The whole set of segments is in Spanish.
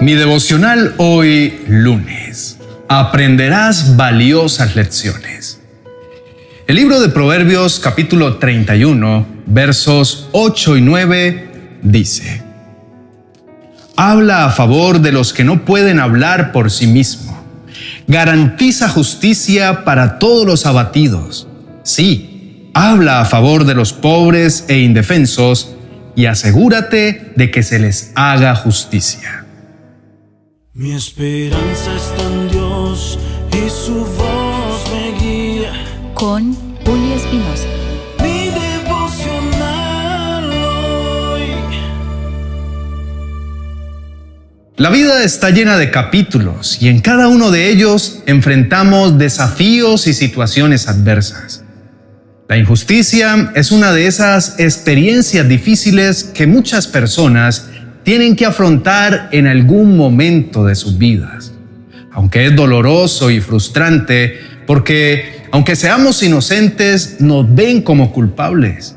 Mi devocional hoy lunes. Aprenderás valiosas lecciones. El libro de Proverbios capítulo 31 versos 8 y 9 dice, Habla a favor de los que no pueden hablar por sí mismo. Garantiza justicia para todos los abatidos. Sí, habla a favor de los pobres e indefensos y asegúrate de que se les haga justicia. Mi esperanza está en Dios y su voz me guía. Con Julio Espinosa. Mi devocional hoy. La vida está llena de capítulos y en cada uno de ellos enfrentamos desafíos y situaciones adversas. La injusticia es una de esas experiencias difíciles que muchas personas tienen que afrontar en algún momento de sus vidas. Aunque es doloroso y frustrante, porque aunque seamos inocentes, nos ven como culpables.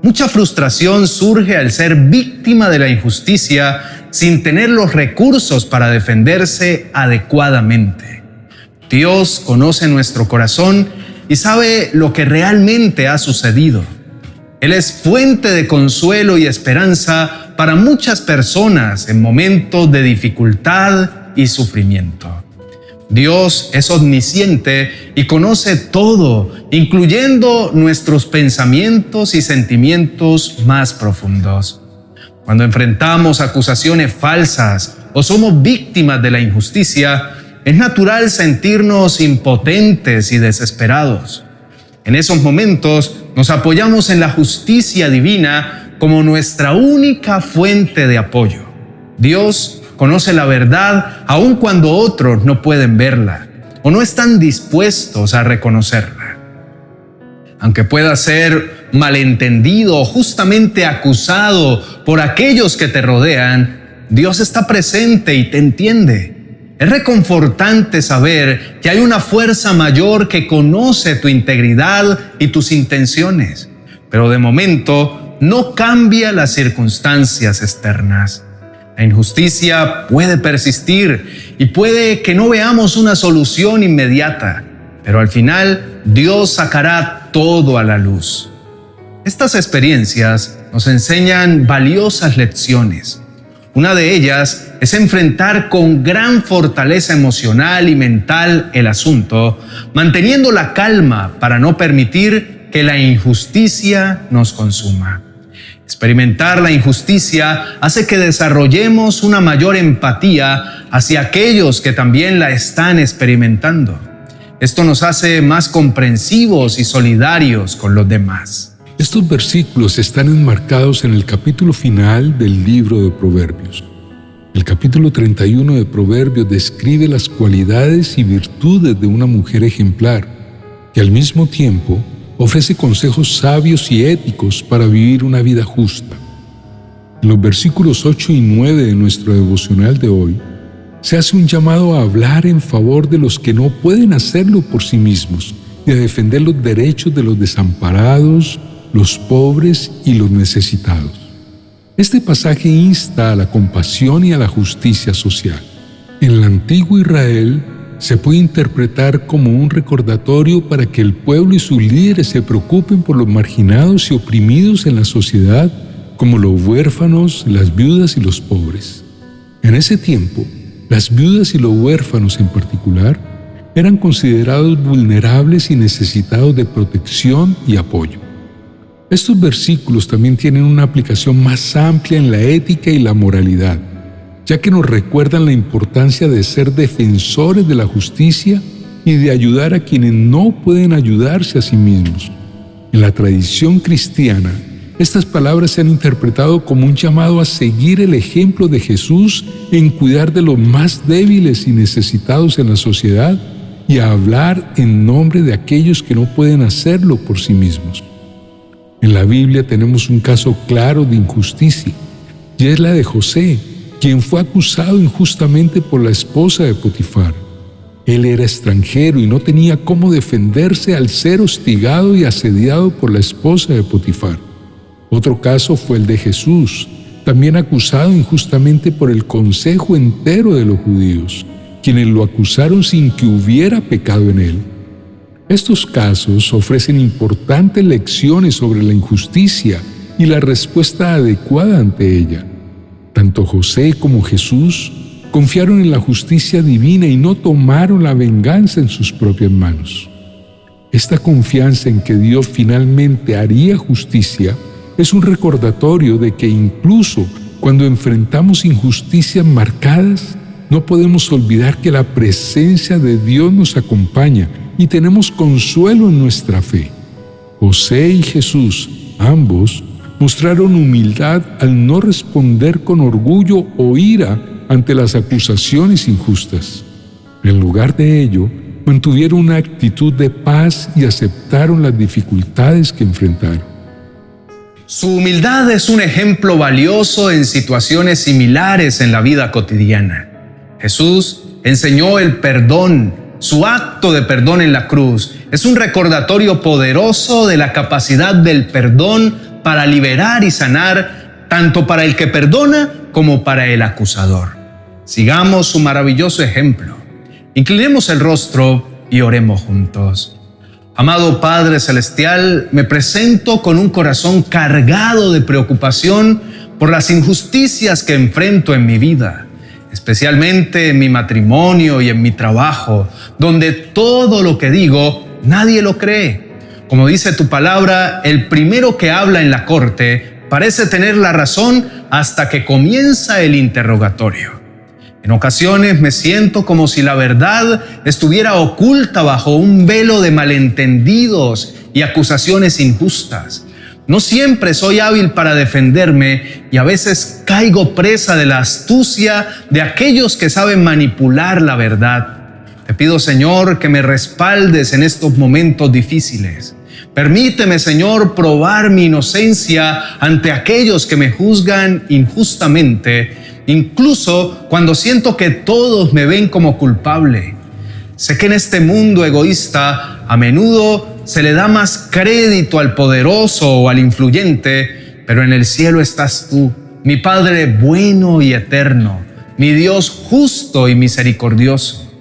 Mucha frustración surge al ser víctima de la injusticia sin tener los recursos para defenderse adecuadamente. Dios conoce nuestro corazón y sabe lo que realmente ha sucedido. Él es fuente de consuelo y esperanza para muchas personas en momentos de dificultad y sufrimiento. Dios es omnisciente y conoce todo, incluyendo nuestros pensamientos y sentimientos más profundos. Cuando enfrentamos acusaciones falsas o somos víctimas de la injusticia, es natural sentirnos impotentes y desesperados. En esos momentos nos apoyamos en la justicia divina como nuestra única fuente de apoyo. Dios conoce la verdad aun cuando otros no pueden verla o no están dispuestos a reconocerla. Aunque pueda ser malentendido o justamente acusado por aquellos que te rodean, Dios está presente y te entiende. Es reconfortante saber que hay una fuerza mayor que conoce tu integridad y tus intenciones, pero de momento no cambia las circunstancias externas. La injusticia puede persistir y puede que no veamos una solución inmediata, pero al final Dios sacará todo a la luz. Estas experiencias nos enseñan valiosas lecciones. Una de ellas es enfrentar con gran fortaleza emocional y mental el asunto, manteniendo la calma para no permitir que la injusticia nos consuma. Experimentar la injusticia hace que desarrollemos una mayor empatía hacia aquellos que también la están experimentando. Esto nos hace más comprensivos y solidarios con los demás. Estos versículos están enmarcados en el capítulo final del libro de Proverbios. El capítulo 31 de Proverbios describe las cualidades y virtudes de una mujer ejemplar, que al mismo tiempo ofrece consejos sabios y éticos para vivir una vida justa. En los versículos 8 y 9 de nuestro devocional de hoy, se hace un llamado a hablar en favor de los que no pueden hacerlo por sí mismos y a defender los derechos de los desamparados, los pobres y los necesitados. Este pasaje insta a la compasión y a la justicia social. En el antiguo Israel, se puede interpretar como un recordatorio para que el pueblo y sus líderes se preocupen por los marginados y oprimidos en la sociedad, como los huérfanos, las viudas y los pobres. En ese tiempo, las viudas y los huérfanos en particular eran considerados vulnerables y necesitados de protección y apoyo. Estos versículos también tienen una aplicación más amplia en la ética y la moralidad ya que nos recuerdan la importancia de ser defensores de la justicia y de ayudar a quienes no pueden ayudarse a sí mismos. En la tradición cristiana, estas palabras se han interpretado como un llamado a seguir el ejemplo de Jesús en cuidar de los más débiles y necesitados en la sociedad y a hablar en nombre de aquellos que no pueden hacerlo por sí mismos. En la Biblia tenemos un caso claro de injusticia, y es la de José, quien fue acusado injustamente por la esposa de Potifar. Él era extranjero y no tenía cómo defenderse al ser hostigado y asediado por la esposa de Potifar. Otro caso fue el de Jesús, también acusado injustamente por el consejo entero de los judíos, quienes lo acusaron sin que hubiera pecado en él. Estos casos ofrecen importantes lecciones sobre la injusticia y la respuesta adecuada ante ella. Tanto José como Jesús confiaron en la justicia divina y no tomaron la venganza en sus propias manos. Esta confianza en que Dios finalmente haría justicia es un recordatorio de que incluso cuando enfrentamos injusticias marcadas, no podemos olvidar que la presencia de Dios nos acompaña y tenemos consuelo en nuestra fe. José y Jesús, ambos, mostraron humildad al no responder con orgullo o ira ante las acusaciones injustas. En lugar de ello, mantuvieron una actitud de paz y aceptaron las dificultades que enfrentaron. Su humildad es un ejemplo valioso en situaciones similares en la vida cotidiana. Jesús enseñó el perdón, su acto de perdón en la cruz. Es un recordatorio poderoso de la capacidad del perdón para liberar y sanar tanto para el que perdona como para el acusador. Sigamos su maravilloso ejemplo. Inclinemos el rostro y oremos juntos. Amado Padre Celestial, me presento con un corazón cargado de preocupación por las injusticias que enfrento en mi vida, especialmente en mi matrimonio y en mi trabajo, donde todo lo que digo nadie lo cree. Como dice tu palabra, el primero que habla en la corte parece tener la razón hasta que comienza el interrogatorio. En ocasiones me siento como si la verdad estuviera oculta bajo un velo de malentendidos y acusaciones injustas. No siempre soy hábil para defenderme y a veces caigo presa de la astucia de aquellos que saben manipular la verdad. Te pido, Señor, que me respaldes en estos momentos difíciles. Permíteme, Señor, probar mi inocencia ante aquellos que me juzgan injustamente incluso cuando siento que todos me ven como culpable. Sé que en este mundo egoísta a menudo se le da más crédito al poderoso o al influyente, pero en el cielo estás tú, mi Padre bueno y eterno, mi Dios justo y misericordioso.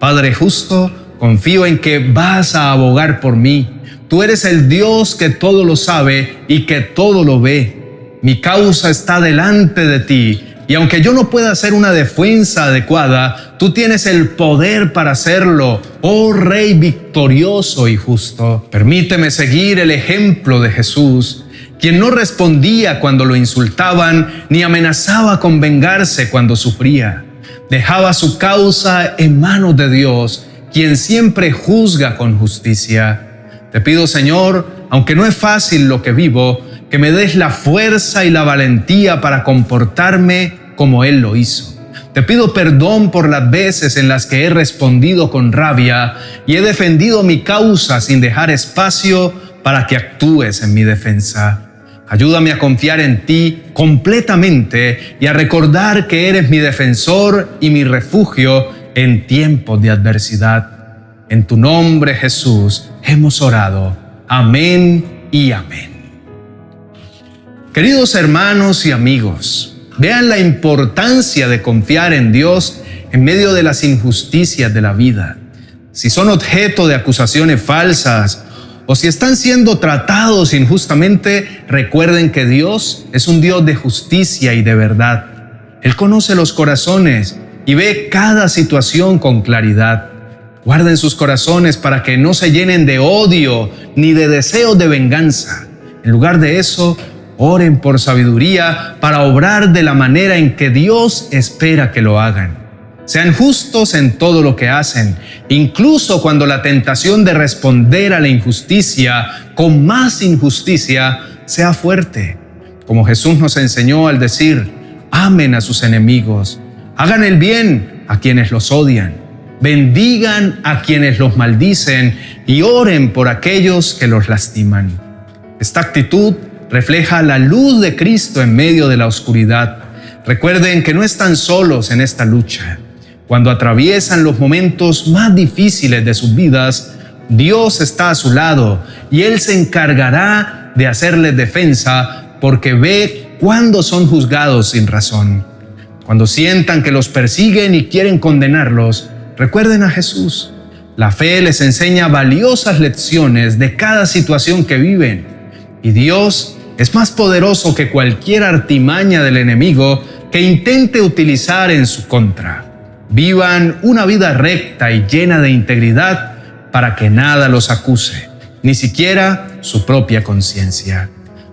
Padre justo, confío en que vas a abogar por mí. Tú eres el Dios que todo lo sabe y que todo lo ve. Mi causa está delante de ti y aunque yo no pueda hacer una defensa adecuada, tú tienes el poder para hacerlo, oh Rey victorioso y justo. Permíteme seguir el ejemplo de Jesús, quien no respondía cuando lo insultaban ni amenazaba con vengarse cuando sufría. Dejaba su causa en manos de Dios, quien siempre juzga con justicia. Te pido, Señor, aunque no es fácil lo que vivo, que me des la fuerza y la valentía para comportarme como Él lo hizo. Te pido perdón por las veces en las que he respondido con rabia y he defendido mi causa sin dejar espacio para que actúes en mi defensa. Ayúdame a confiar en ti completamente y a recordar que eres mi defensor y mi refugio en tiempos de adversidad. En tu nombre Jesús hemos orado. Amén y amén. Queridos hermanos y amigos, vean la importancia de confiar en Dios en medio de las injusticias de la vida. Si son objeto de acusaciones falsas o si están siendo tratados injustamente, recuerden que Dios es un Dios de justicia y de verdad. Él conoce los corazones y ve cada situación con claridad. Guarden sus corazones para que no se llenen de odio ni de deseos de venganza. En lugar de eso, Oren por sabiduría para obrar de la manera en que Dios espera que lo hagan. Sean justos en todo lo que hacen, incluso cuando la tentación de responder a la injusticia con más injusticia sea fuerte, como Jesús nos enseñó al decir, amen a sus enemigos, hagan el bien a quienes los odian, bendigan a quienes los maldicen y oren por aquellos que los lastiman. Esta actitud refleja la luz de Cristo en medio de la oscuridad. Recuerden que no están solos en esta lucha. Cuando atraviesan los momentos más difíciles de sus vidas, Dios está a su lado y Él se encargará de hacerles defensa porque ve cuando son juzgados sin razón. Cuando sientan que los persiguen y quieren condenarlos, recuerden a Jesús. La fe les enseña valiosas lecciones de cada situación que viven. Y Dios es más poderoso que cualquier artimaña del enemigo que intente utilizar en su contra. Vivan una vida recta y llena de integridad para que nada los acuse, ni siquiera su propia conciencia.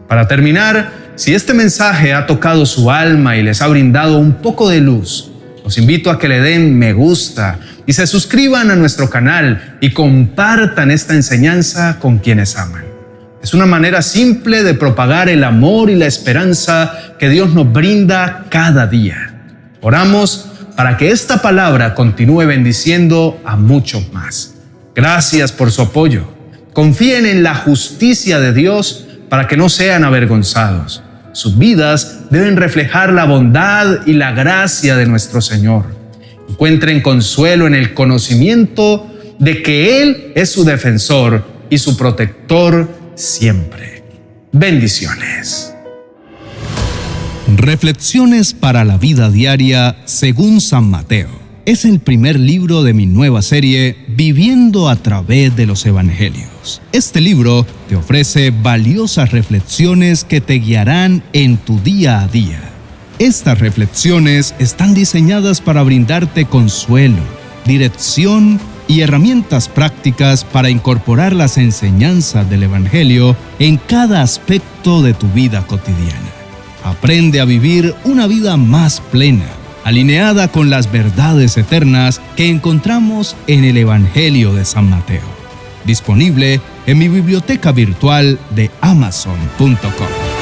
Para terminar, si este mensaje ha tocado su alma y les ha brindado un poco de luz, los invito a que le den me gusta y se suscriban a nuestro canal y compartan esta enseñanza con quienes aman. Es una manera simple de propagar el amor y la esperanza que Dios nos brinda cada día. Oramos para que esta palabra continúe bendiciendo a muchos más. Gracias por su apoyo. Confíen en la justicia de Dios para que no sean avergonzados. Sus vidas deben reflejar la bondad y la gracia de nuestro Señor. Encuentren consuelo en el conocimiento de que Él es su defensor y su protector siempre. Bendiciones. Reflexiones para la vida diaria según San Mateo. Es el primer libro de mi nueva serie Viviendo a través de los Evangelios. Este libro te ofrece valiosas reflexiones que te guiarán en tu día a día. Estas reflexiones están diseñadas para brindarte consuelo, dirección y herramientas prácticas para incorporar las enseñanzas del Evangelio en cada aspecto de tu vida cotidiana. Aprende a vivir una vida más plena, alineada con las verdades eternas que encontramos en el Evangelio de San Mateo. Disponible en mi biblioteca virtual de amazon.com.